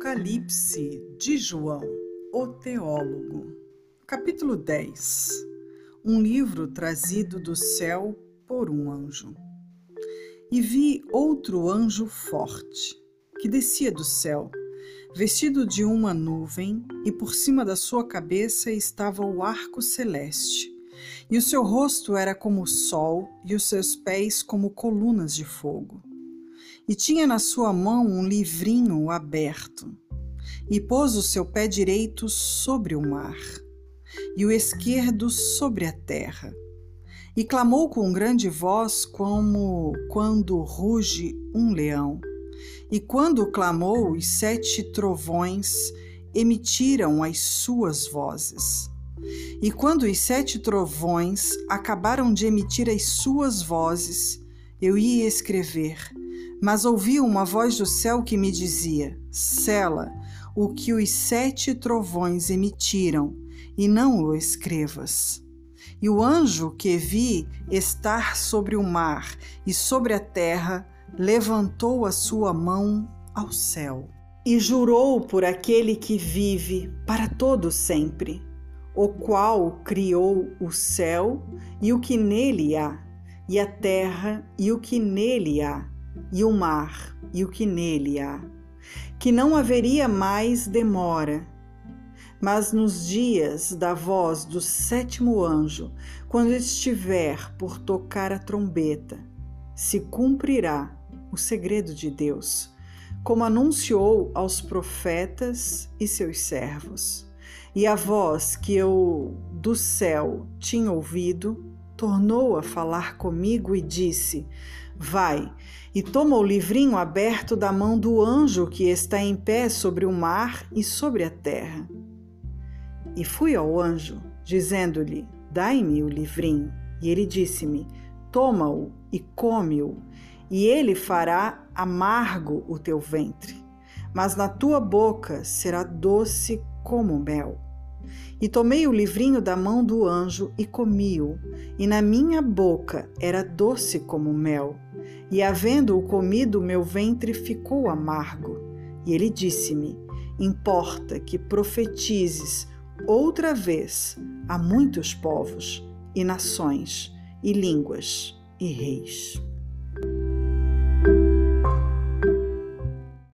Apocalipse de João, o teólogo. Capítulo 10 Um livro trazido do céu por um anjo. E vi outro anjo forte, que descia do céu, vestido de uma nuvem, e por cima da sua cabeça estava o arco celeste. E o seu rosto era como o sol, e os seus pés como colunas de fogo e tinha na sua mão um livrinho aberto, e pôs o seu pé direito sobre o mar, e o esquerdo sobre a terra. E clamou com grande voz, como quando ruge um leão. E quando clamou, os sete trovões emitiram as suas vozes. E quando os sete trovões acabaram de emitir as suas vozes, eu ia escrever, mas ouvi uma voz do céu que me dizia: Sela o que os sete trovões emitiram, e não o escrevas. E o anjo que vi estar sobre o mar e sobre a terra levantou a sua mão ao céu e jurou por aquele que vive para todo sempre, o qual criou o céu e o que nele há, e a terra e o que nele há e o mar e o que nele há, que não haveria mais demora. Mas nos dias da voz do sétimo anjo, quando estiver por tocar a trombeta, se cumprirá o segredo de Deus, como anunciou aos profetas e seus servos. E a voz que eu do céu tinha ouvido tornou a falar comigo e disse: Vai e toma o livrinho aberto da mão do anjo que está em pé sobre o mar e sobre a terra. E fui ao anjo, dizendo-lhe: Dai-me o livrinho. E ele disse-me: Toma-o e come-o, e ele fará amargo o teu ventre, mas na tua boca será doce como mel. E tomei o livrinho da mão do anjo e comi-o, e na minha boca era doce como mel. E havendo-o comido, meu ventre ficou amargo. E ele disse-me: Importa que profetizes outra vez a muitos povos, e nações, e línguas, e reis.